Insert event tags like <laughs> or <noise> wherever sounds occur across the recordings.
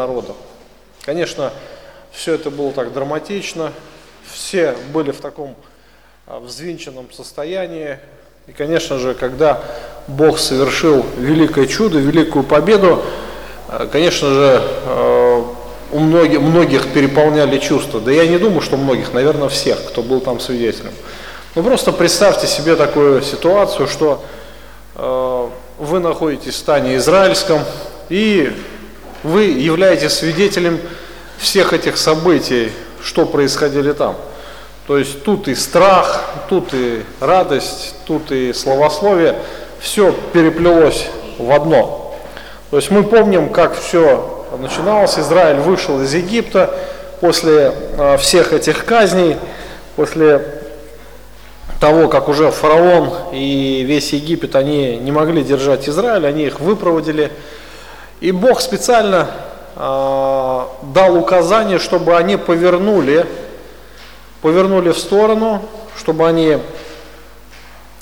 народом. Конечно, все это было так драматично, все были в таком а, взвинченном состоянии. И, конечно же, когда Бог совершил великое чудо, великую победу, а, конечно же, а, у многих, многих переполняли чувства. Да я не думаю, что многих, наверное, всех, кто был там свидетелем. Ну просто представьте себе такую ситуацию, что вы находитесь в стане израильском, и вы являетесь свидетелем всех этих событий, что происходили там. То есть тут и страх, тут и радость, тут и словословие, все переплелось в одно. То есть мы помним, как все начиналось. Израиль вышел из Египта после э, всех этих казней, после того, как уже фараон и весь Египет, они не могли держать Израиль, они их выпроводили. И Бог специально э, дал указание, чтобы они повернули, повернули в сторону, чтобы они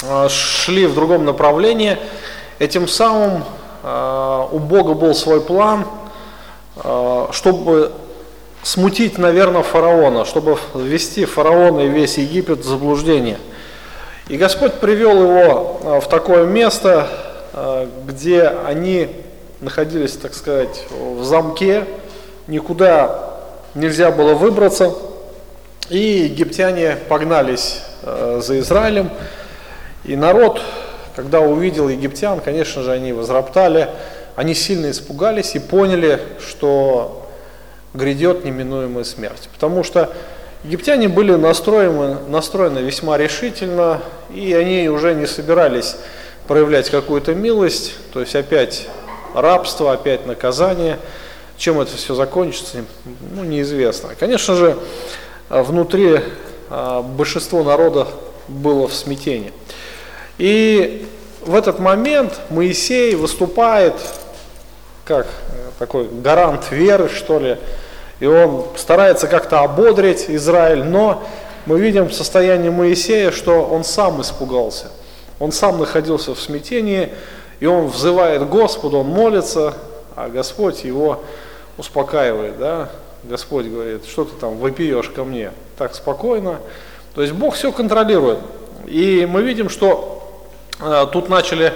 э, шли в другом направлении. Этим самым э, у Бога был свой план, э, чтобы смутить, наверное, фараона, чтобы ввести фараона и весь Египет в заблуждение. И Господь привел его в такое место, где они находились, так сказать, в замке, никуда нельзя было выбраться, и египтяне погнались а, за Израилем, и народ, когда увидел египтян, конечно же, они возроптали, они сильно испугались и поняли, что грядет неминуемая смерть, потому что Египтяне были настроены, настроены весьма решительно, и они уже не собирались проявлять какую-то милость, то есть опять рабство, опять наказание. Чем это все закончится, ну, неизвестно. Конечно же, внутри а, большинство народа было в смятении. И в этот момент Моисей выступает как э, такой гарант веры, что ли, и он старается как-то ободрить Израиль, но мы видим в состоянии Моисея, что он сам испугался. Он сам находился в смятении, и он взывает Господу, он молится, а Господь его успокаивает. Да? Господь говорит, что ты там вопиешь ко мне так спокойно. То есть Бог все контролирует. И мы видим, что э, тут начали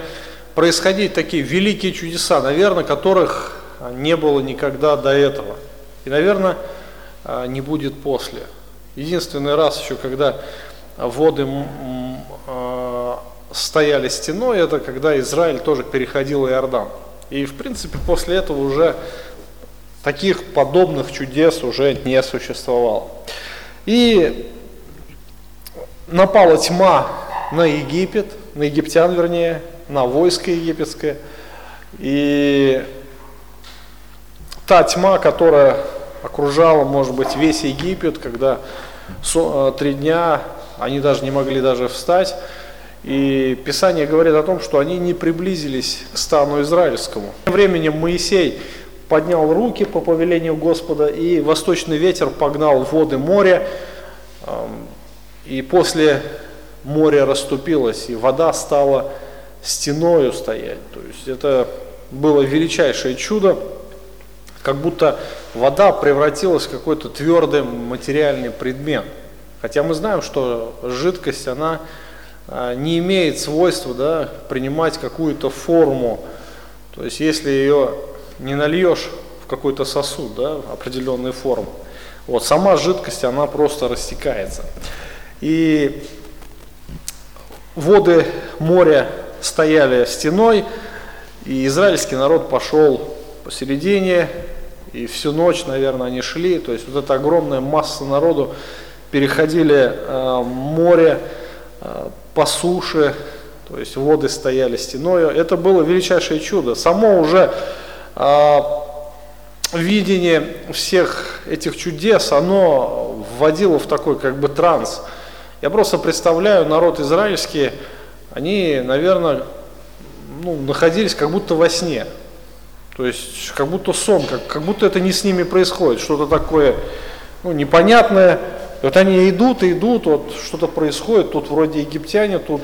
происходить такие великие чудеса, наверное, которых не было никогда до этого. И, наверное, а, не будет после. Единственный раз еще, когда воды а, стояли стеной, это когда Израиль тоже переходил Иордан. И, в принципе, после этого уже таких подобных чудес уже не существовало. И напала тьма на Египет, на египтян вернее, на войско египетское. И та тьма, которая окружала, может быть, весь Египет, когда э, три дня они даже не могли даже встать. И Писание говорит о том, что они не приблизились к стану израильскому. Тем временем Моисей поднял руки по повелению Господа, и восточный ветер погнал воды моря, и после моря расступилось, и вода стала стеною стоять. То есть это было величайшее чудо как будто вода превратилась в какой-то твердый материальный предмет. Хотя мы знаем, что жидкость, она не имеет свойства да, принимать какую-то форму. То есть если ее не нальешь в какой-то сосуд, да, определенной формы, вот сама жидкость, она просто растекается. И воды моря стояли стеной, и израильский народ пошел посередине, и всю ночь, наверное, они шли, то есть вот эта огромная масса народу переходили э, море по суше, то есть воды стояли стеною. Это было величайшее чудо. Само уже э, видение всех этих чудес, оно вводило в такой как бы транс. Я просто представляю народ израильский, они, наверное, ну, находились как будто во сне. То есть как будто сон, как, как будто это не с ними происходит, что-то такое ну, непонятное. И вот они идут и идут, вот что-то происходит, тут вроде египтяне, тут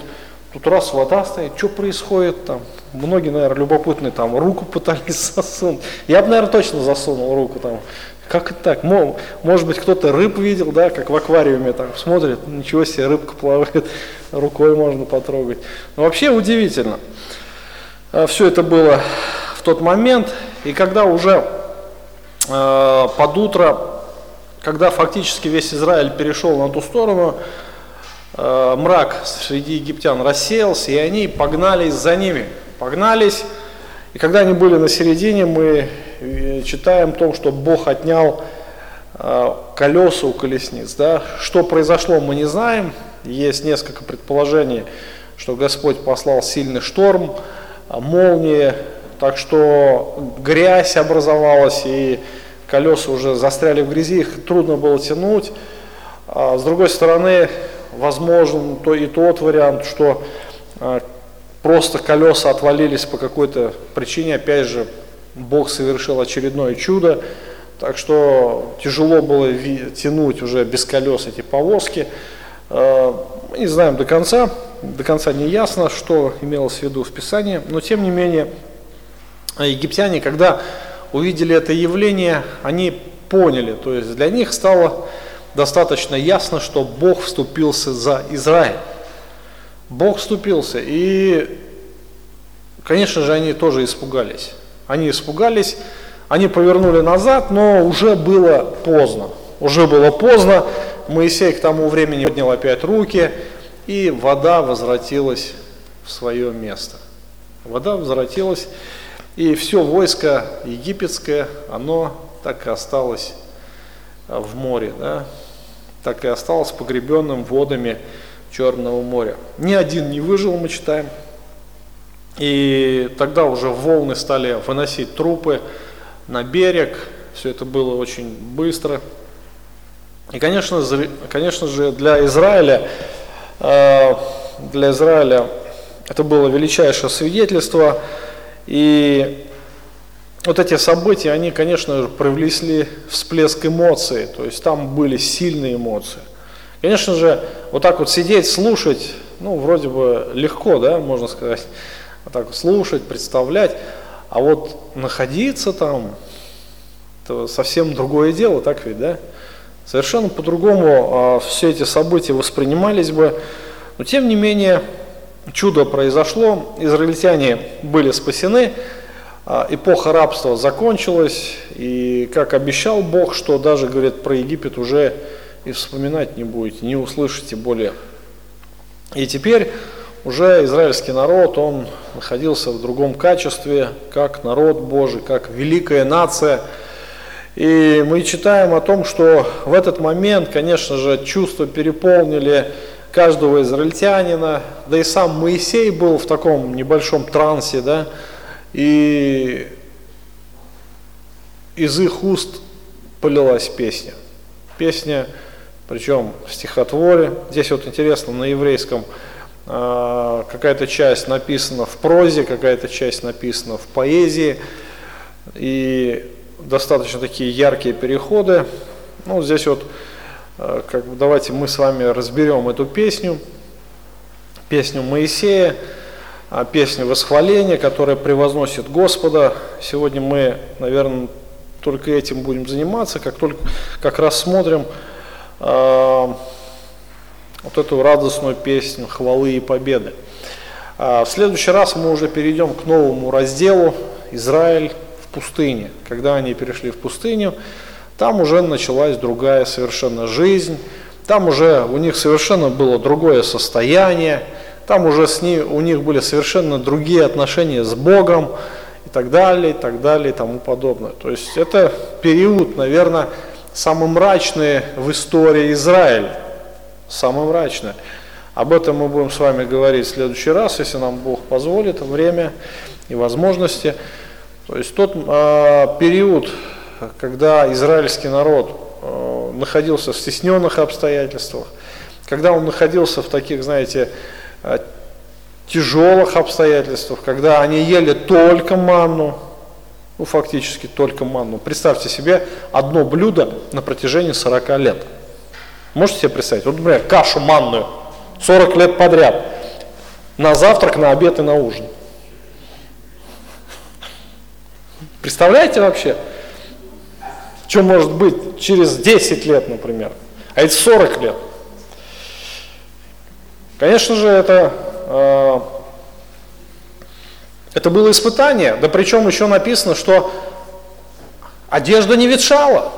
тут раз вода стоит, что происходит там? Многие, наверное, любопытные там руку пытались <laughs> засунуть. Я бы, наверное, точно засунул руку там. Как это так? Может быть, кто-то рыб видел, да, как в аквариуме там смотрит, ничего себе, рыбка плавает, <laughs> рукой можно потрогать. Но вообще удивительно. А, Все это было в тот момент, и когда уже э, под утро, когда фактически весь Израиль перешел на ту сторону, э, мрак среди египтян рассеялся, и они погнались за ними. Погнались, и когда они были на середине, мы э, читаем о том, что Бог отнял э, колеса у колесниц. Да? Что произошло, мы не знаем. Есть несколько предположений, что Господь послал сильный шторм, молнии, так что грязь образовалась, и колеса уже застряли в грязи, их трудно было тянуть. А с другой стороны, возможен то и тот вариант, что а, просто колеса отвалились по какой-то причине, опять же, Бог совершил очередное чудо, так что тяжело было тянуть уже без колес эти повозки. А, мы не знаем до конца, до конца не ясно, что имелось в виду в Писании, но тем не менее египтяне, когда увидели это явление, они поняли, то есть для них стало достаточно ясно, что Бог вступился за Израиль. Бог вступился, и, конечно же, они тоже испугались. Они испугались, они повернули назад, но уже было поздно. Уже было поздно, Моисей к тому времени поднял опять руки, и вода возвратилась в свое место. Вода возвратилась, и все войско египетское, оно так и осталось в море, да? так и осталось погребенным водами Черного моря. Ни один не выжил, мы читаем. И тогда уже волны стали выносить трупы на берег. Все это было очень быстро. И, конечно, конечно же, для Израиля, э, для Израиля это было величайшее свидетельство. И вот эти события, они, конечно же, привлекли всплеск эмоций. То есть там были сильные эмоции. Конечно же, вот так вот сидеть, слушать, ну, вроде бы легко, да, можно сказать, вот так слушать, представлять, а вот находиться там, это совсем другое дело, так ведь, да? Совершенно по-другому а, все эти события воспринимались бы, но тем не менее чудо произошло, израильтяне были спасены, а, эпоха рабства закончилась, и как обещал Бог, что даже, говорит, про Египет уже и вспоминать не будете, не услышите более. И теперь уже израильский народ, он находился в другом качестве, как народ Божий, как великая нация. И мы читаем о том, что в этот момент, конечно же, чувства переполнили каждого израильтянина, да и сам Моисей был в таком небольшом трансе, да, и из их уст полилась песня. Песня причем в стихотворе. Здесь вот интересно, на еврейском э, какая-то часть написана в прозе, какая-то часть написана в поэзии, и достаточно такие яркие переходы. Ну, здесь вот, э, как, давайте мы с вами разберем эту песню, песню Моисея, э, песню восхваления, которая превозносит Господа. Сегодня мы, наверное, только этим будем заниматься, как только как рассмотрим вот эту радостную песню хвалы и победы. А в следующий раз мы уже перейдем к новому разделу Израиль в пустыне. Когда они перешли в пустыню, там уже началась другая совершенно жизнь, там уже у них совершенно было другое состояние, там уже с ней, у них были совершенно другие отношения с Богом и так далее, и так далее, и тому подобное. То есть это период, наверное, самый мрачный в истории Израиля. Самый мрачный. Об этом мы будем с вами говорить в следующий раз, если нам Бог позволит, время и возможности. То есть тот э, период, когда израильский народ э, находился в стесненных обстоятельствах, когда он находился в таких, знаете, э, тяжелых обстоятельствах, когда они ели только манну, ну, фактически только манну. Представьте себе одно блюдо на протяжении 40 лет. Можете себе представить? Вот, например, кашу манную 40 лет подряд. на завтрак, на обед и на ужин. Представляете вообще, что может быть через 10 лет, например, а это 40 лет? Конечно же, это, э, это было испытание, да причем еще написано, что одежда не ветшала.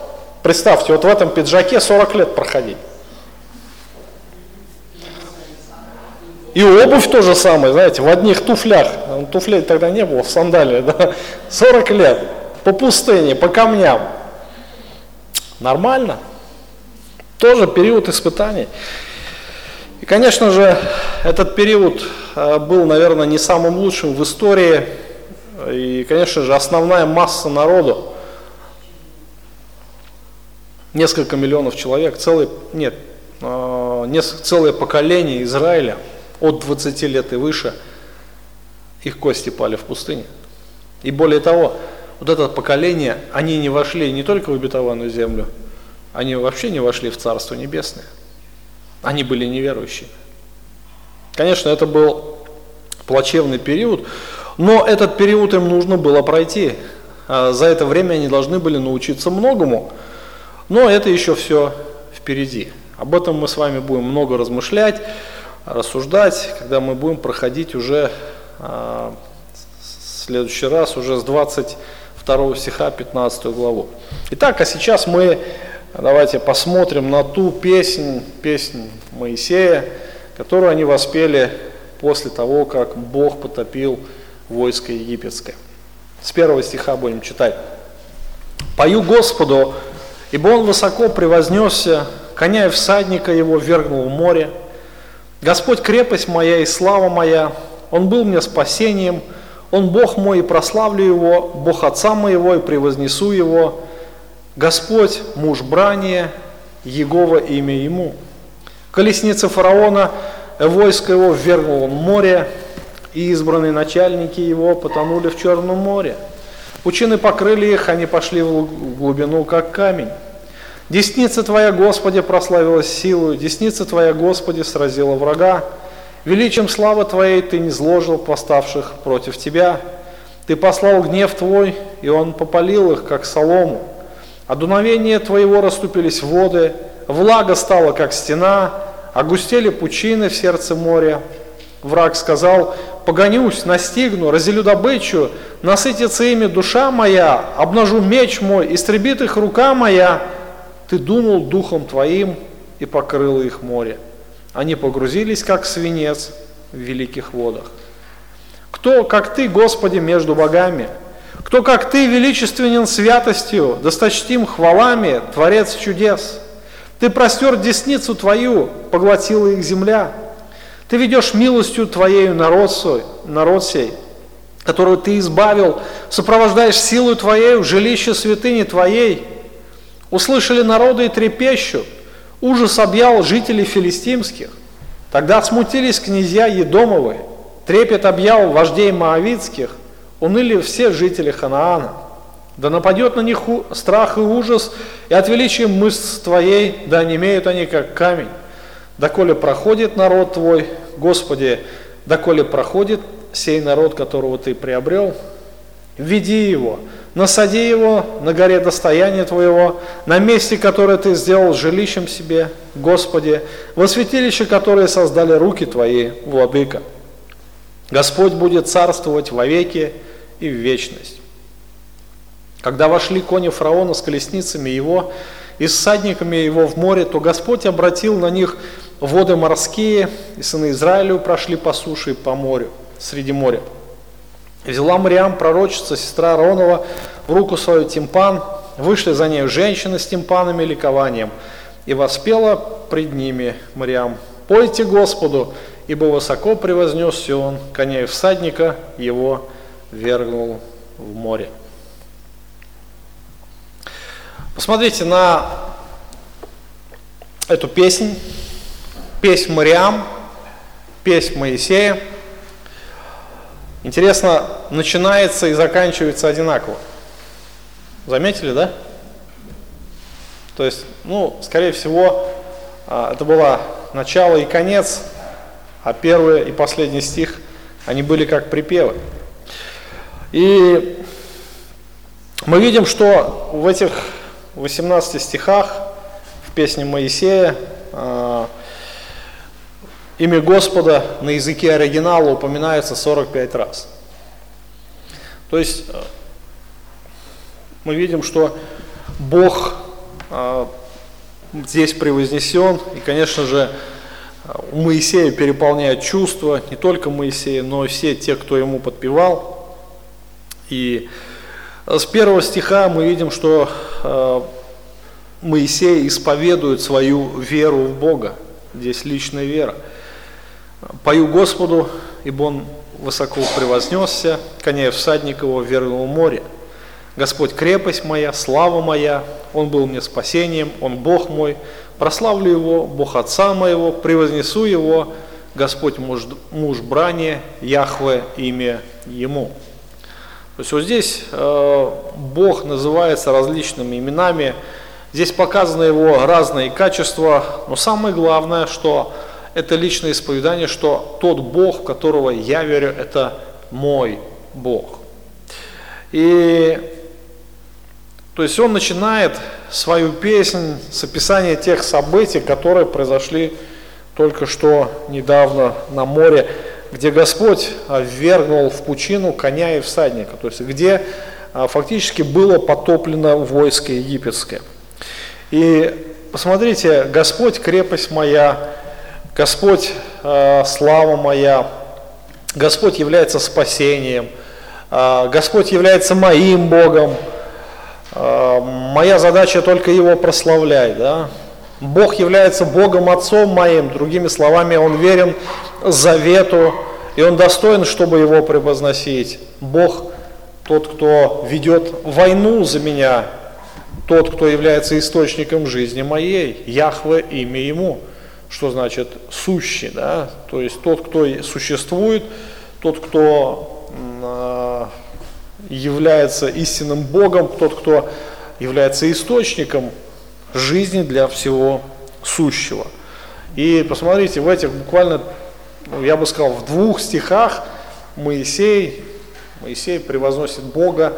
Представьте, вот в этом пиджаке 40 лет проходить. И обувь то же самое, знаете, в одних туфлях, туфлей тогда не было, в сандалии, да, 40 лет, по пустыне, по камням. Нормально. Тоже период испытаний. И, конечно же, этот период э, был, наверное, не самым лучшим в истории. И, конечно же, основная масса народу, несколько миллионов человек, целый, нет, э, несколько, целое поколение Израиля – от 20 лет и выше, их кости пали в пустыне. И более того, вот это поколение, они не вошли не только в обетованную землю, они вообще не вошли в Царство Небесное. Они были неверующими. Конечно, это был плачевный период, но этот период им нужно было пройти. А за это время они должны были научиться многому, но это еще все впереди. Об этом мы с вами будем много размышлять рассуждать, когда мы будем проходить уже а, в следующий раз, уже с 22 стиха 15 главу. Итак, а сейчас мы давайте посмотрим на ту песнь, песнь Моисея, которую они воспели после того, как Бог потопил войско египетское. С первого стиха будем читать. «Пою Господу, ибо Он высоко превознесся, коня и всадника его вергнул в море, Господь крепость моя и слава моя, Он был мне спасением, Он Бог мой и прославлю Его, Бог Отца моего и превознесу Его, Господь муж брания, Егова имя Ему. Колесница фараона, войско его ввергнул он в море, и избранные начальники его потонули в Черном море. Пучины покрыли их, они пошли в глубину, как камень. Десница Твоя, Господи, прославилась силою, десница Твоя, Господи, сразила врага. Величием славы Твоей Ты не зложил поставших против Тебя. Ты послал гнев Твой, и он попалил их, как солому. А дуновение Твоего расступились воды, влага стала, как стена, огустели пучины в сердце моря. Враг сказал, погонюсь, настигну, разделю добычу, насытится ими душа моя, обнажу меч мой, истребит их рука моя, ты думал духом твоим и покрыло их море. Они погрузились, как свинец в великих водах. Кто, как ты, Господи, между богами? Кто, как ты, величественен святостью, досточтим хвалами, творец чудес? Ты простер десницу твою, поглотила их земля. Ты ведешь милостью твоею народ, свой, народ сей, которую ты избавил, сопровождаешь силу твоею жилище святыни твоей, Услышали народы и трепещут. Ужас объял жителей филистимских. Тогда смутились князья Едомовы. Трепет объял вождей Моавицких. Уныли все жители Ханаана. Да нападет на них страх и ужас, и от величия мышц твоей, да не имеют они как камень. Доколе проходит народ твой, Господи, доколе проходит сей народ, которого ты приобрел, веди его, насади его на горе достояния Твоего, на месте, которое Ты сделал жилищем себе, Господи, во святилище, которое создали руки Твои, Владыка. Господь будет царствовать вовеки и в вечность. Когда вошли кони фараона с колесницами его и с садниками его в море, то Господь обратил на них воды морские, и сыны Израилю прошли по суше и по морю, среди моря. Взяла Мариам, пророчица, сестра Аронова, в руку свою тимпан, вышли за нею женщины с тимпанами и ликованием, и воспела пред ними Мариам, «Пойте Господу, ибо высоко превознесся он, коня и всадника его вергнул в море». Посмотрите на эту песнь, песнь Мариам, песнь Моисея – Интересно, начинается и заканчивается одинаково. Заметили, да? То есть, ну, скорее всего, а, это было начало и конец а первый и последний стих, они были как припевы. И мы видим, что в этих 18 стихах в песне Моисея э, имя Господа на языке оригинала упоминается 45 раз. То есть э, мы видим, что Бог э, здесь превознесен, и, конечно же, у Моисея переполняет чувства, не только Моисея, но и все те, кто ему подпевал. И с первого стиха мы видим, что э, Моисей исповедует свою веру в Бога. Здесь личная вера. «Пою Господу, ибо Он высоко превознесся, коня всадник его вернул море. Господь крепость моя, слава моя, Он был мне спасением, Он Бог мой, прославлю Его, Бог Отца моего, превознесу Его, Господь муж, муж брани, Яхве имя Ему. То есть вот здесь э, Бог называется различными именами, здесь показаны Его разные качества, но самое главное, что это личное исповедание, что тот Бог, в которого я верю, это мой Бог. И то есть он начинает свою песнь с описания тех событий, которые произошли только что недавно на море, где Господь ввергнул в пучину коня и всадника, то есть где а, фактически было потоплено войско египетское. И посмотрите, Господь крепость моя, Господь э, слава моя, Господь является спасением, э, Господь является моим Богом, э, моя задача только Его прославлять. Да? Бог является Богом Отцом моим, другими словами, Он верен завету, и Он достоин, чтобы Его превозносить. Бог тот, кто ведет войну за меня, тот, кто является источником жизни моей, Яхве имя Ему – что значит сущий, да, то есть тот, кто существует, тот, кто а, является истинным Богом, тот, кто является источником жизни для всего сущего. И посмотрите, в этих буквально, я бы сказал, в двух стихах Моисей, Моисей превозносит Бога,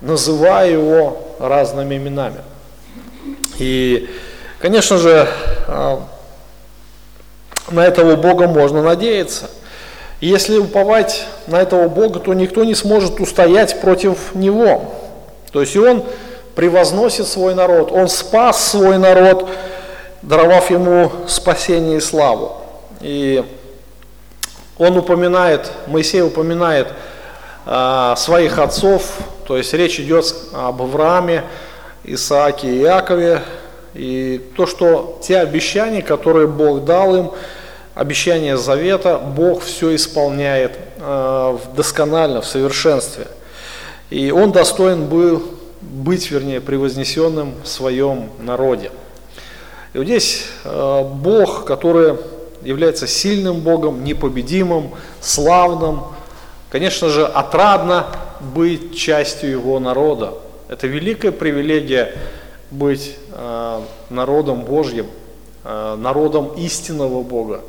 называя его разными именами. И, конечно же, а, на этого Бога можно надеяться. Если уповать на этого Бога, то никто не сможет устоять против Него. То есть и Он превозносит свой народ, Он спас свой народ, даровав ему спасение и славу. И он упоминает, Моисей упоминает а, своих отцов, то есть речь идет об Аврааме, Исааке и Иакове, и то, что те обещания, которые Бог дал им, обещания завета, Бог все исполняет э, досконально, в совершенстве. И Он достоин был быть, вернее, превознесенным в своем народе. И вот здесь э, Бог, который является сильным Богом, непобедимым, славным, конечно же, отрадно быть частью Его народа. Это великая привилегия быть народом Божьим, э, народом истинного Бога.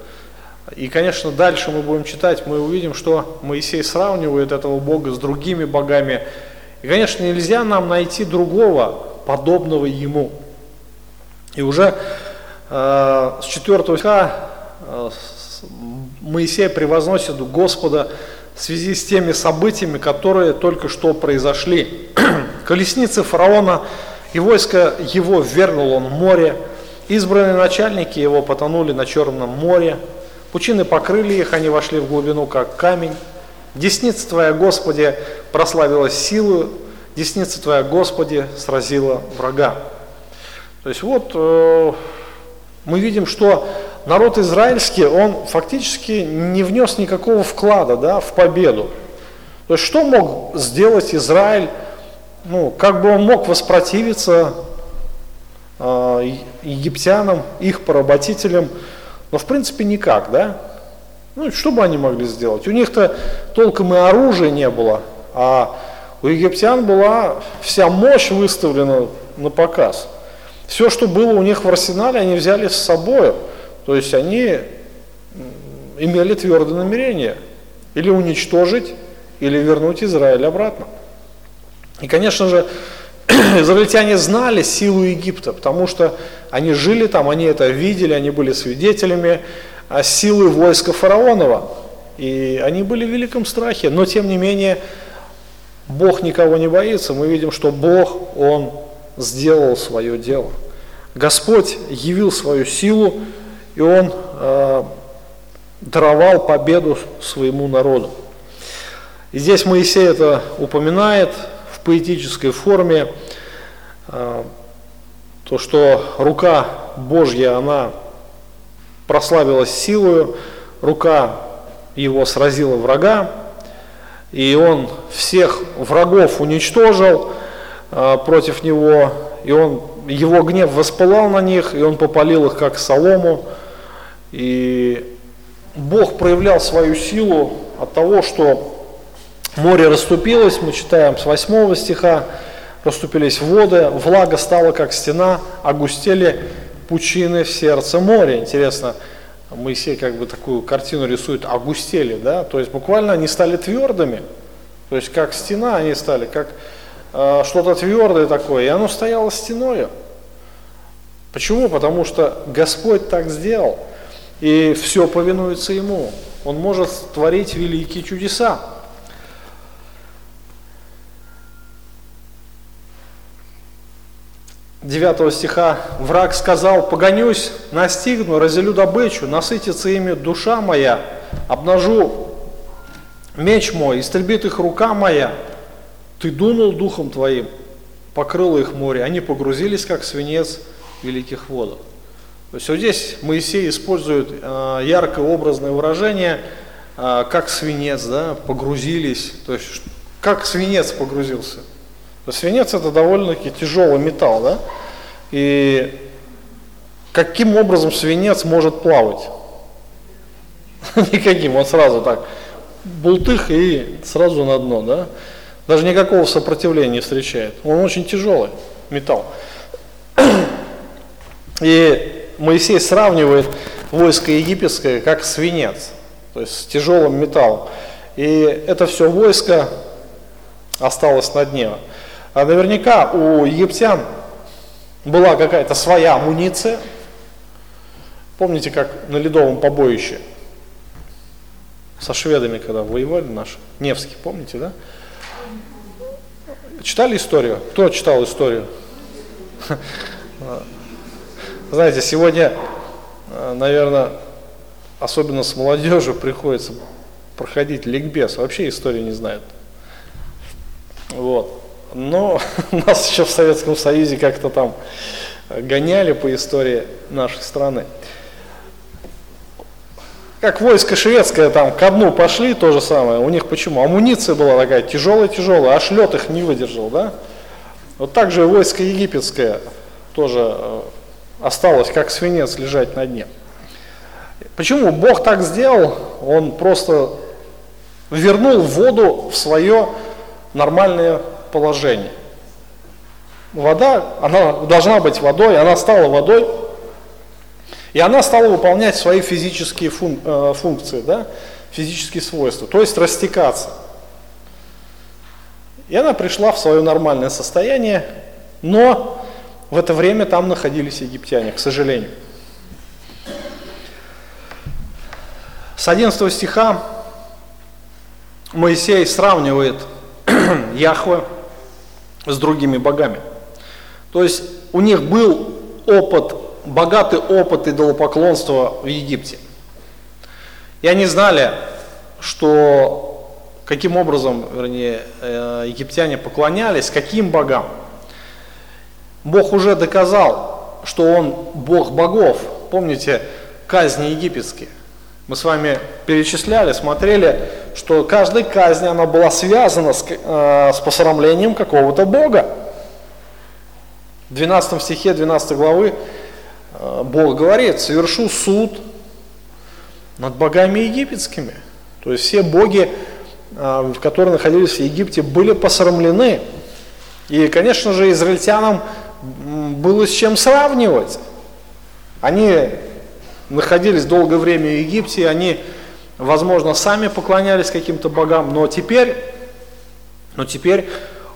И, конечно, дальше мы будем читать, мы увидим, что Моисей сравнивает этого Бога с другими богами. И, конечно, нельзя нам найти другого, подобного Ему. И уже э, с 4 стиха э, Моисей превозносит Господа в связи с теми событиями, которые только что произошли. <clears throat> Колесницы фараона и войско его вернул он в море, избранные начальники его потонули на Черном море, Пучины покрыли их, они вошли в глубину, как камень. Десница Твоя, Господи, прославилась силою, десница Твоя, Господи, сразила врага. То есть вот э, мы видим, что народ израильский, он фактически не внес никакого вклада да, в победу. То есть что мог сделать Израиль, ну, как бы он мог воспротивиться э, египтянам, их поработителям, но в принципе никак, да? Ну, что бы они могли сделать? У них-то толком и оружия не было, а у египтян была вся мощь выставлена на показ. Все, что было у них в арсенале, они взяли с собой. То есть они имели твердое намерение или уничтожить, или вернуть Израиль обратно. И, конечно же, <clears throat> израильтяне знали силу Египта, потому что они жили там, они это видели, они были свидетелями а, силы войска фараонова. И они были в великом страхе, но тем не менее Бог никого не боится. Мы видим, что Бог, Он сделал свое дело. Господь явил свою силу, и Он э, даровал победу своему народу. И здесь Моисей это упоминает поэтической форме, э, то, что рука Божья, она прославилась силою, рука его сразила врага, и он всех врагов уничтожил э, против него, и он, его гнев воспылал на них, и он попалил их как солому, и Бог проявлял свою силу от того, что море расступилось, мы читаем с 8 стиха, расступились воды, влага стала как стена, огустели пучины в сердце моря. Интересно, Моисей как бы такую картину рисует, огустели, да, то есть буквально они стали твердыми, то есть как стена они стали, как э, что-то твердое такое, и оно стояло стеною. Почему? Потому что Господь так сделал, и все повинуется Ему. Он может творить великие чудеса. 9 стиха, враг сказал, погонюсь, настигну, разделю добычу, насытится ими душа моя, обнажу меч мой, истребит их рука моя. Ты дунул духом твоим, покрыло их море, они погрузились, как свинец великих водах. То есть вот здесь Моисей использует э, яркое образное выражение, э, как свинец, да, погрузились, то есть как свинец погрузился. Свинец это довольно-таки тяжелый металл, да? И каким образом свинец может плавать? <laughs> Никаким, он сразу так, бултых и сразу на дно, да? Даже никакого сопротивления не встречает. Он очень тяжелый металл. И Моисей сравнивает войско египетское как свинец, то есть с тяжелым металлом. И это все войско осталось на дне. А наверняка у египтян была какая-то своя амуниция. Помните, как на Ледовом побоище со шведами, когда воевали наши, Невский, помните, да? Читали историю? Кто читал историю? <laughs> Знаете, сегодня, наверное, особенно с молодежью приходится проходить ликбез, вообще истории не знают. Вот. Но <laughs> нас еще в Советском Союзе как-то там гоняли по истории нашей страны. Как войско шведское там ко дну пошли, то же самое. У них почему? Амуниция была такая тяжелая-тяжелая, аж лед их не выдержал, да? Вот так же войско египетское тоже э, осталось, как свинец, лежать на дне. Почему Бог так сделал? Он просто вернул воду в свое нормальное положение. Вода, она должна быть водой, она стала водой, и она стала выполнять свои физические э, функции, да, физические свойства, то есть растекаться. И она пришла в свое нормальное состояние, но в это время там находились египтяне, к сожалению. С 11 стиха Моисей сравнивает <clears throat> Яхве с другими богами. То есть у них был опыт, богатый опыт идолопоклонства в Египте. И они знали, что каким образом, вернее, э, египтяне поклонялись, каким богам. Бог уже доказал, что Он Бог богов. Помните казни египетские? Мы с вами перечисляли, смотрели, что каждая казнь, она была связана с, э, с посрамлением какого-то Бога. В 12 стихе 12 главы э, Бог говорит, совершу суд над богами египетскими. То есть все боги, э, которые находились в Египте, были посрамлены. И, конечно же, израильтянам было с чем сравнивать. Они находились долгое время в Египте, они возможно, сами поклонялись каким-то богам, но теперь, но теперь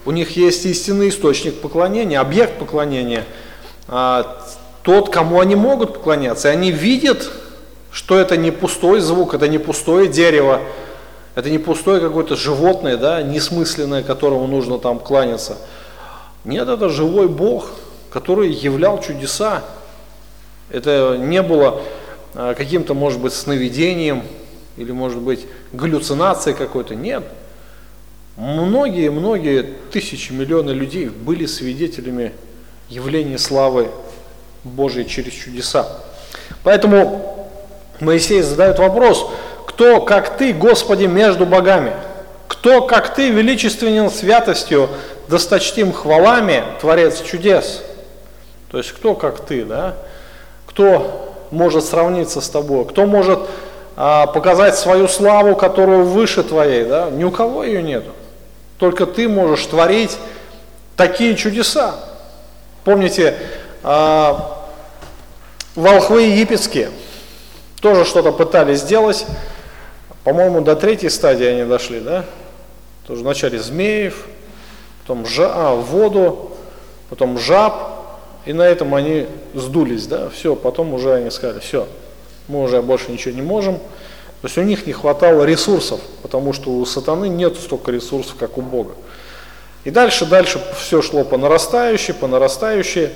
у них есть истинный источник поклонения, объект поклонения, а, тот, кому они могут поклоняться. И они видят, что это не пустой звук, это не пустое дерево, это не пустое какое-то животное, да, несмысленное, которому нужно там кланяться. Нет, это живой Бог, который являл чудеса. Это не было каким-то, может быть, сновидением или, может быть, галлюцинацией какой-то. Нет. Многие-многие тысячи, миллионы людей были свидетелями явления славы Божьей через чудеса. Поэтому Моисей задает вопрос, кто, как ты, Господи, между богами? Кто, как ты, величественен святостью, досточтим хвалами, Творец чудес? То есть, кто, как ты, да? Кто может сравниться с тобой? Кто может а, показать свою славу, которую выше твоей, да? Ни у кого ее нету. Только ты можешь творить такие чудеса. Помните, а, волхвы египетские тоже что-то пытались сделать. По-моему, до третьей стадии они дошли, да? Тоже вначале змеев, потом жа, а, воду, потом жаб, и на этом они сдулись, да, все, потом уже они сказали, все, мы уже больше ничего не можем. То есть у них не хватало ресурсов, потому что у сатаны нет столько ресурсов, как у Бога. И дальше, дальше все шло по нарастающей, по нарастающей,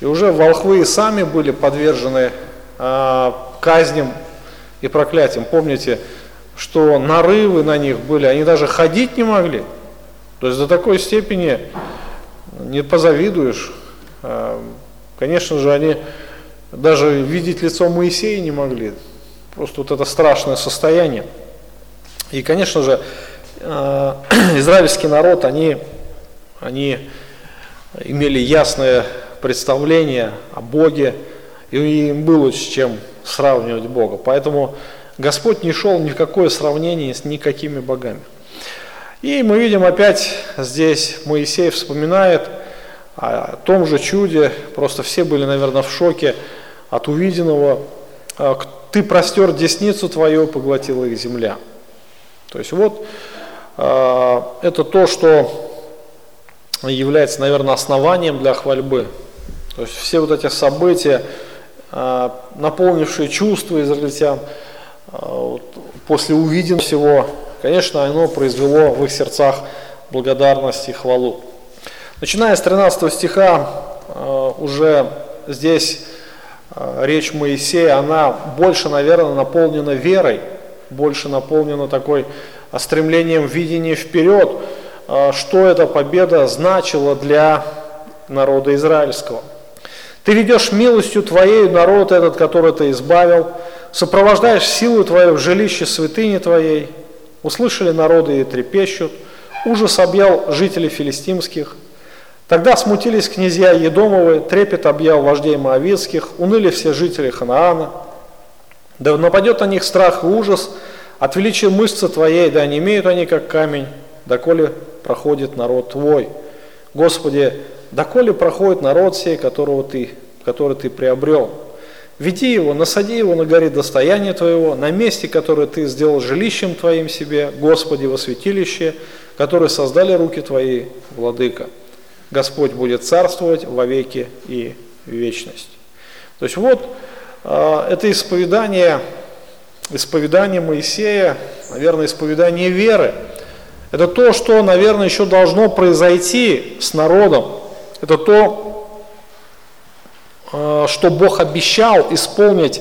и уже волхвы сами были подвержены э, казням и проклятиям. Помните, что нарывы на них были, они даже ходить не могли. То есть до такой степени не позавидуешь. А, конечно же, они даже видеть лицо Моисея не могли. Просто вот это страшное состояние. И, конечно же, а, <clears throat> израильский народ, они, они имели ясное представление о Боге, и им было с чем сравнивать Бога. Поэтому Господь не шел ни в какое сравнение с никакими богами. И мы видим опять здесь Моисей вспоминает о том же чуде, просто все были, наверное, в шоке от увиденного. «А, Ты простер десницу твою, поглотила их земля. То есть вот а, это то, что является, наверное, основанием для хвальбы. То есть все вот эти события, а, наполнившие чувства израильтян, после увиденного всего, конечно, оно произвело в их сердцах благодарность и хвалу. Начиная с 13 стиха, э, уже здесь э, речь Моисея, она больше, наверное, наполнена верой, больше наполнена такой э, стремлением видения вперед, что эта победа значила для народа израильского. Ты ведешь милостью Твоей народ этот, который Ты избавил, сопровождаешь силу Твою в жилище святыни Твоей. Услышали народы и трепещут, ужас объял жителей филистимских – Тогда смутились князья Едомовы, трепет объял вождей Моавицких, уныли все жители Ханаана. Да нападет на них страх и ужас, от величия мышцы твоей, да не имеют они как камень, доколе проходит народ твой. Господи, доколе проходит народ сей, которого ты, который ты приобрел. Веди его, насади его на горе достояния твоего, на месте, которое ты сделал жилищем твоим себе, Господи, во святилище, которое создали руки твои, Владыка. Господь будет царствовать во веки и вечность. То есть вот а, это исповедание, исповедание Моисея, наверное, исповедание веры. Это то, что, наверное, еще должно произойти с народом. Это то, а, что Бог обещал исполнить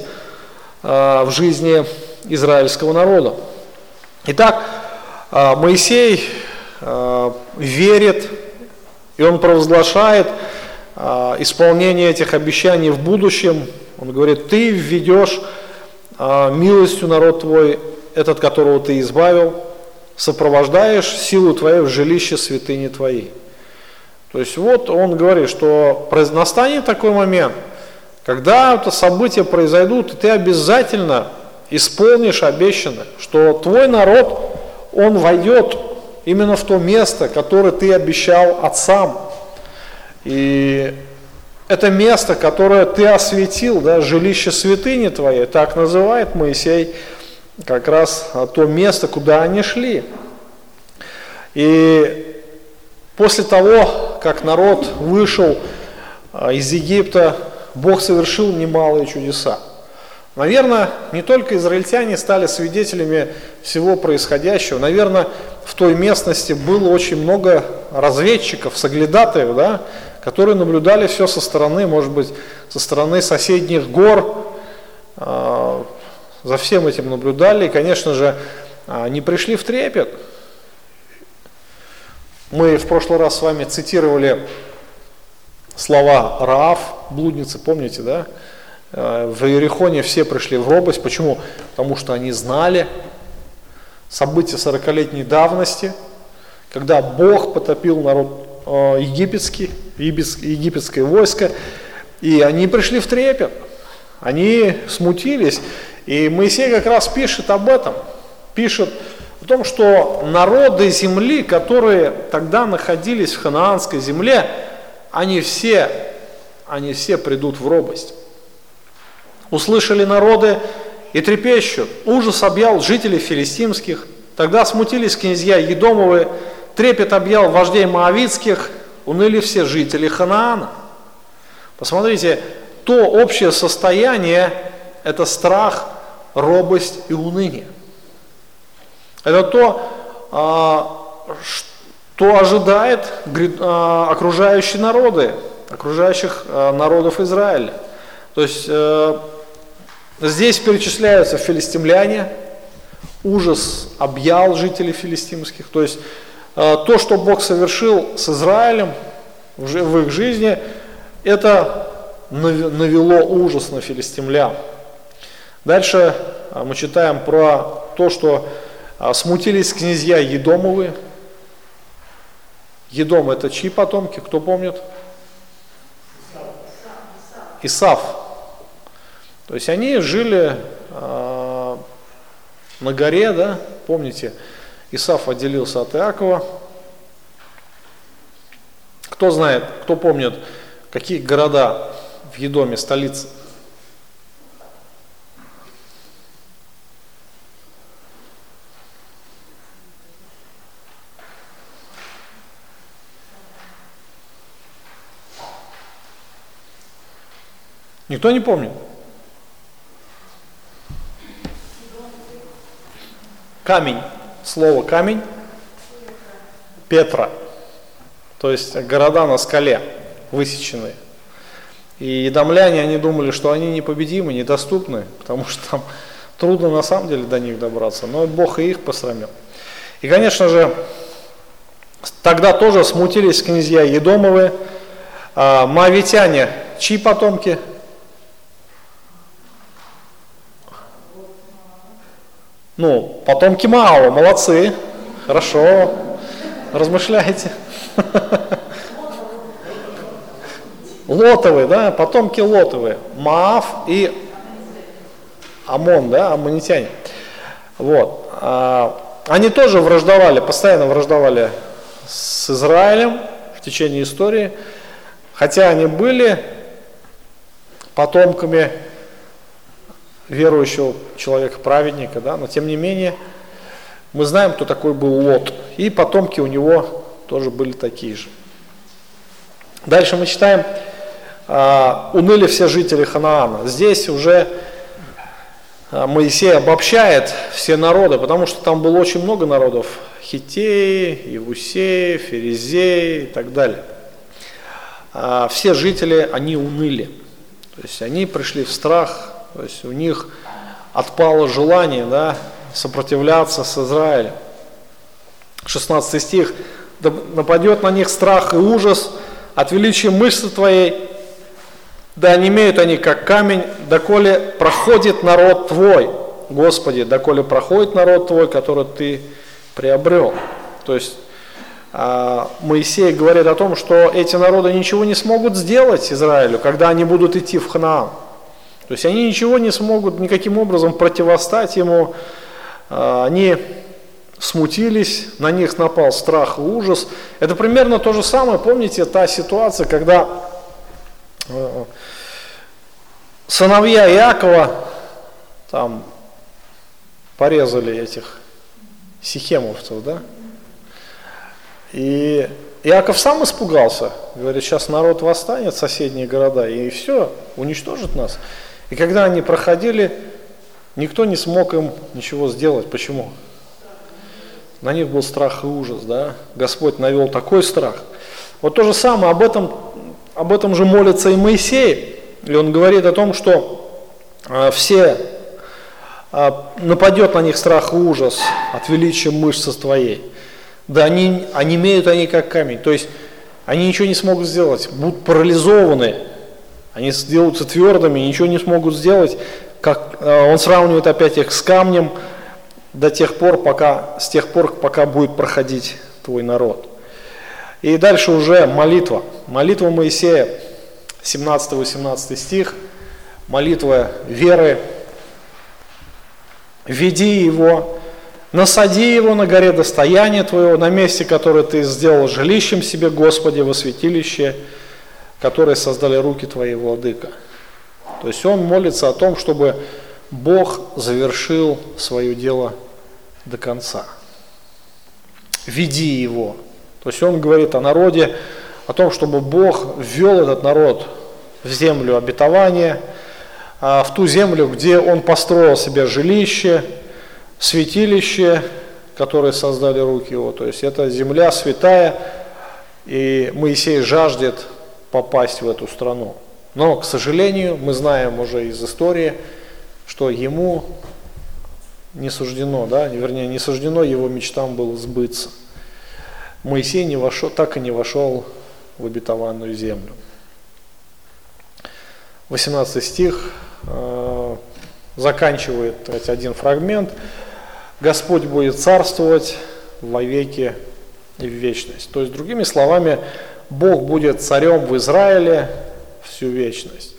а, в жизни израильского народа. Итак, Моисей верит и он провозглашает а, исполнение этих обещаний в будущем. Он говорит, ты введешь а, милостью народ твой, этот, которого ты избавил, сопровождаешь силу твою в жилище святыни твоей. То есть вот он говорит, что настанет такой момент, когда это события произойдут, и ты обязательно исполнишь обещанное, что твой народ, он войдет именно в то место, которое ты обещал отцам. И это место, которое ты осветил, да, жилище святыни твоей, так называет Моисей как раз то место, куда они шли. И после того, как народ вышел а, из Египта, Бог совершил немалые чудеса. Наверное, не только израильтяне стали свидетелями всего происходящего. Наверное, в той местности было очень много разведчиков, соглядатаев, да, которые наблюдали все со стороны, может быть, со стороны соседних гор, э, за всем этим наблюдали. И, конечно же, они пришли в трепет. Мы в прошлый раз с вами цитировали слова Раав, блудницы, помните, да? Э, в Иерихоне все пришли в робость. Почему? Потому что они знали события 40-летней давности, когда Бог потопил народ э, египетский, египетское войско, и они пришли в трепет, они смутились. И Моисей как раз пишет об этом, пишет о том, что народы земли, которые тогда находились в ханаанской земле, они все, они все придут в робость. Услышали народы и трепещут. Ужас объял жителей филистимских. Тогда смутились князья Едомовы, трепет объял вождей Моавицких, уныли все жители Ханаана. Посмотрите, то общее состояние – это страх, робость и уныние. Это то, а, что ожидает а, окружающие народы, окружающих а, народов Израиля. То есть э, Здесь перечисляются филистимляне, ужас объял жителей филистимских. То есть э, то, что Бог совершил с Израилем в их жизни, это навело ужас на филистимлян. Дальше э, мы читаем про то, что э, смутились князья Едомовы. Едом это чьи потомки, кто помнит? Исав. То есть они жили э, на горе, да, помните, Исаф отделился от Иакова. Кто знает, кто помнит, какие города в Едоме, столицы? Никто не помнит? Камень, слово камень, Петра, то есть города на скале высеченные. И едомляне, они думали, что они непобедимы, недоступны, потому что там трудно на самом деле до них добраться, но Бог и их посрамил. И, конечно же, тогда тоже смутились князья Едомовы, а, Моавитяне, чьи потомки – Ну, потомки Мао, молодцы, хорошо, размышляйте. Лотовые, да, потомки Лотовые, Маав и Амон, да, аммонитяне. Вот. А, они тоже враждовали, постоянно враждовали с Израилем в течение истории, хотя они были потомками верующего человека, праведника, да, но тем не менее мы знаем, кто такой был Лот, и потомки у него тоже были такие же. Дальше мы читаем, а, уныли все жители Ханаана. Здесь уже а, Моисей обобщает все народы, потому что там было очень много народов, Хитеи, Иевусеи, Ферезеи и так далее. А, все жители, они уныли, то есть они пришли в страх, то есть у них отпало желание да, сопротивляться с Израилем. 16 стих. «Нападет на них страх и ужас от величия мышцы твоей, да не имеют они как камень, доколе проходит народ твой, Господи, доколе проходит народ твой, который ты приобрел». То есть а, Моисей говорит о том, что эти народы ничего не смогут сделать Израилю, когда они будут идти в Ханаан. То есть они ничего не смогут никаким образом противостать ему, а, они смутились, на них напал страх и ужас. Это примерно то же самое, помните, та ситуация, когда э, сыновья Иакова там порезали этих сихемовцев, да? И Иаков сам испугался, говорит, сейчас народ восстанет, соседние города, и все, уничтожит нас. И когда они проходили, никто не смог им ничего сделать. Почему? На них был страх и ужас, да? Господь навел такой страх. Вот то же самое, об этом, об этом же молится и Моисей. И он говорит о том, что э, все э, нападет на них страх и ужас от величия мышцы твоей да они, они имеют они как камень. То есть они ничего не смогут сделать, будут парализованы, они сделаются твердыми, ничего не смогут сделать. Как, э, он сравнивает опять их с камнем до тех пор, пока, с тех пор, пока будет проходить твой народ. И дальше уже молитва. Молитва Моисея, 17-18 стих, молитва веры. Веди его Насади его на горе достояния твоего, на месте, которое ты сделал жилищем себе, Господи, во святилище, которое создали руки твои, Владыка. То есть он молится о том, чтобы Бог завершил свое дело до конца. Веди его. То есть он говорит о народе, о том, чтобы Бог ввел этот народ в землю обетования, а, в ту землю, где он построил себе жилище, святилище, которое создали руки его. То есть это земля святая, и Моисей жаждет попасть в эту страну. Но, к сожалению, мы знаем уже из истории, что ему не суждено, да, вернее, не суждено его мечтам было сбыться. Моисей не вошел, так и не вошел в обетованную землю. 18 стих э, заканчивает один фрагмент. Господь будет царствовать во веки и в вечность. То есть, другими словами, Бог будет царем в Израиле всю вечность.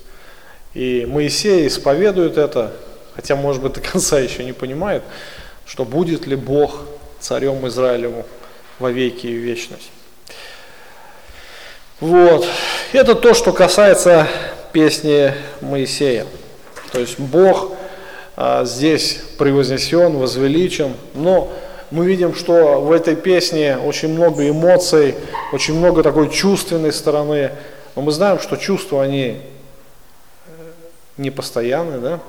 И Моисей исповедует это, хотя, может быть, до конца <laughs> еще не понимает, что будет ли Бог царем Израилеву во веки и вечность. Вот. Это то, что касается песни Моисея. То есть Бог а, здесь превознесен, возвеличен, но мы видим, что в этой песне очень много эмоций, очень много такой чувственной стороны, но мы знаем, что чувства, они э, непостоянны, да?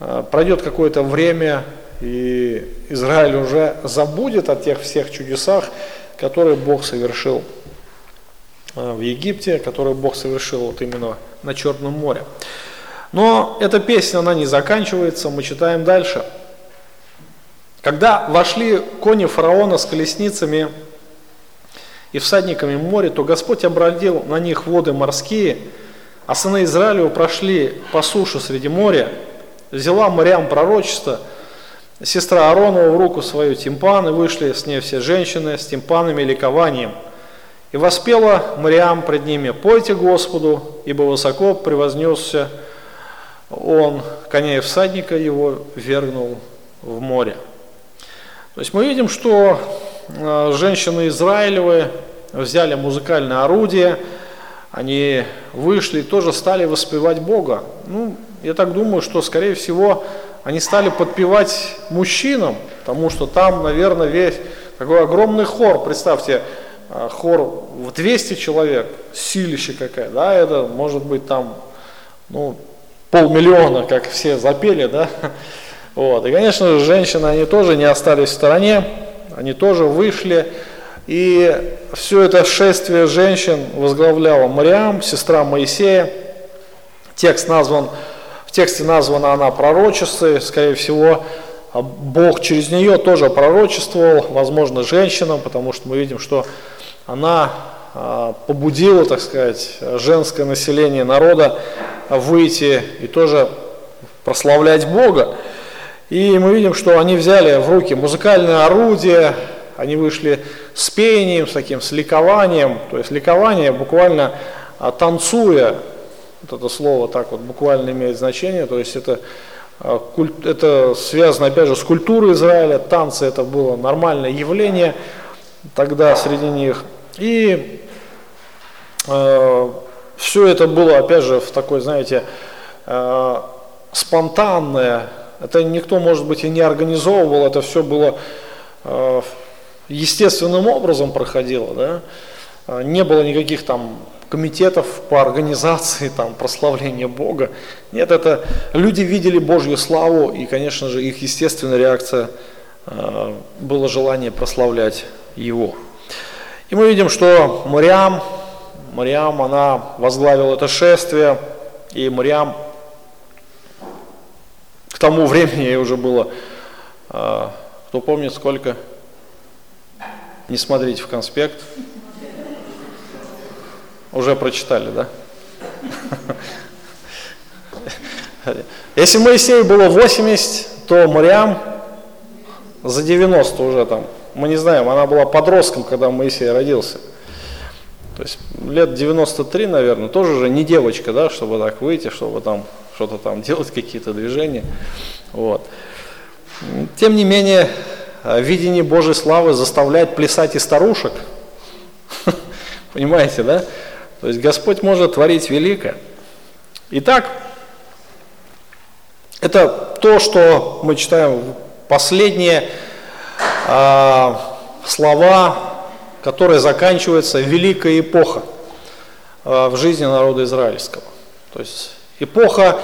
А, пройдет какое-то время, и Израиль уже забудет о тех всех чудесах, которые Бог совершил а, в Египте, которые Бог совершил вот именно на Черном море. Но эта песня, она не заканчивается, мы читаем дальше. Когда вошли кони фараона с колесницами и всадниками в море, то Господь обратил на них воды морские, а сыны Израилева прошли по суше среди моря, взяла морям пророчество, сестра Ааронова в руку свою тимпан, и вышли с ней все женщины с тимпанами и ликованием. И воспела Мариам пред ними, «Пойте Господу, ибо высоко превознесся он коня и всадника его вергнул в море. То есть мы видим, что э, женщины Израилевы взяли музыкальное орудие, они вышли и тоже стали воспевать Бога. Ну, я так думаю, что, скорее всего, они стали подпевать мужчинам, потому что там, наверное, весь такой огромный хор, представьте, э, хор в 200 человек, силище какая, да, это может быть там, ну, полмиллиона, как все запели, да. Вот. И, конечно же, женщины, они тоже не остались в стороне, они тоже вышли. И все это шествие женщин возглавляла Мариам, сестра Моисея. Текст назван, в тексте названа она пророчицей, скорее всего, Бог через нее тоже пророчествовал, возможно, женщинам, потому что мы видим, что она а, побудила, так сказать, женское население народа выйти и тоже прославлять Бога. И мы видим, что они взяли в руки музыкальное орудие, они вышли с пением, с таким, с ликованием, то есть ликование буквально а, танцуя, вот это слово так вот буквально имеет значение, то есть это, а, это связано опять же с культурой Израиля, танцы это было нормальное явление тогда среди них. И э, все это было, опять же, в такой, знаете, э, спонтанное Это никто, может быть, и не организовывал, это все было э, естественным образом проходило, да? А, не было никаких там комитетов по организации там, прославления Бога. Нет, это люди видели Божью славу, и, конечно же, их естественная реакция э, было желание прославлять Его. И мы видим, что Мариам, Мариам, она возглавила это шествие, и Мариам тому времени ей уже было, э, кто помнит сколько, не смотрите в конспект, уже прочитали, да? Если Моисею было 80, то Мариам за 90 уже там. Мы не знаем, она была подростком, когда Моисей родился. То есть лет 93, наверное, тоже же не девочка, да, чтобы так выйти, чтобы там что-то там <laughs> делать, какие-то движения. Вот. Тем не менее, видение Божьей славы заставляет плясать и старушек. <laughs> Понимаете, да? То есть Господь может творить великое. Итак, это то, что мы читаем последние э, слова, которые заканчиваются великая эпоха э, в жизни народа израильского. То есть эпоха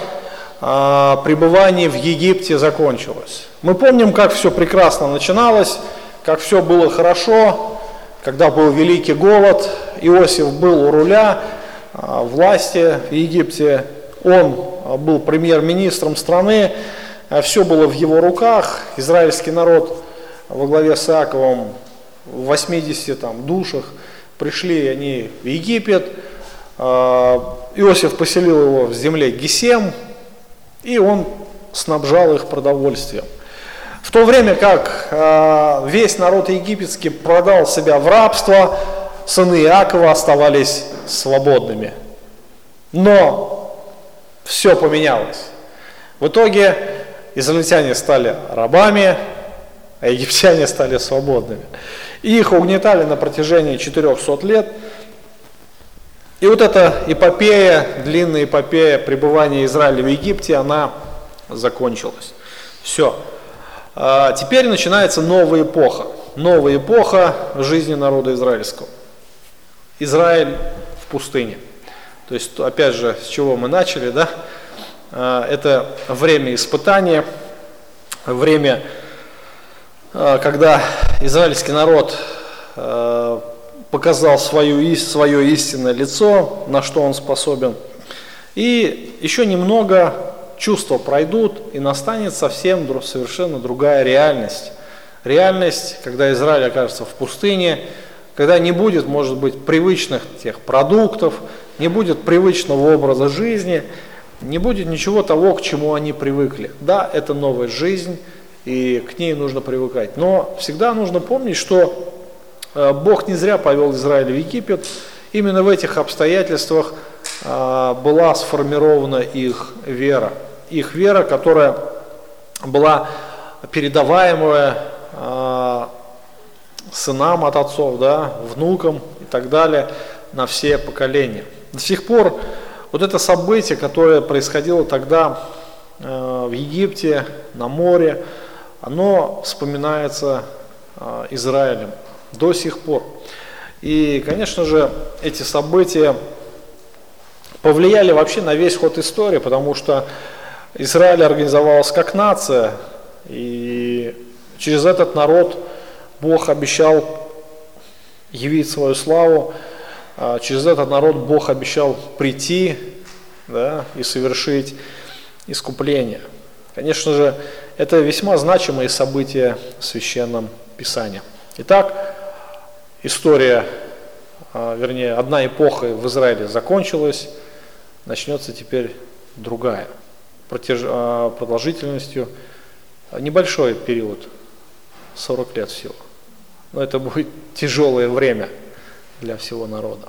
э, пребывания в Египте закончилась. Мы помним, как все прекрасно начиналось, как все было хорошо, когда был великий голод, Иосиф был у руля а, власти в Египте, он а, был премьер-министром страны, все было в его руках, израильский народ во главе с Иаковом в 80 там, душах пришли они в Египет, Иосиф поселил его в земле Гесем, и он снабжал их продовольствием. В то время как э, весь народ египетский продал себя в рабство, сыны Иакова оставались свободными. Но все поменялось. В итоге израильтяне стали рабами, а египтяне стали свободными. Их угнетали на протяжении 400 лет. И вот эта эпопея, длинная эпопея пребывания Израиля в Египте, она закончилась. Все. А теперь начинается новая эпоха. Новая эпоха жизни народа израильского. Израиль в пустыне. То есть, опять же, с чего мы начали, да? А, это время испытания, время, а, когда израильский народ показал свое, свое истинное лицо, на что он способен. И еще немного чувства пройдут, и настанет совсем совершенно другая реальность. Реальность, когда Израиль окажется в пустыне, когда не будет, может быть, привычных тех продуктов, не будет привычного образа жизни, не будет ничего того, к чему они привыкли. Да, это новая жизнь, и к ней нужно привыкать. Но всегда нужно помнить, что Бог не зря повел Израиль в Египет. Именно в этих обстоятельствах э, была сформирована их вера их вера, которая была передаваемая э, сынам от отцов, да, внукам и так далее на все поколения. До сих пор вот это событие, которое происходило тогда э, в Египте, на море, оно вспоминается э, Израилем до сих пор. И, конечно же, эти события повлияли вообще на весь ход истории, потому что Израиль организовалась как нация, и через этот народ Бог обещал явить свою славу, а через этот народ Бог обещал прийти да, и совершить искупление. Конечно же, это весьма значимые события в Священном Писании. Итак, история, а, вернее, одна эпоха в Израиле закончилась, начнется теперь другая протяж... А, продолжительностью небольшой период, 40 лет всего. Но это будет тяжелое время для всего народа.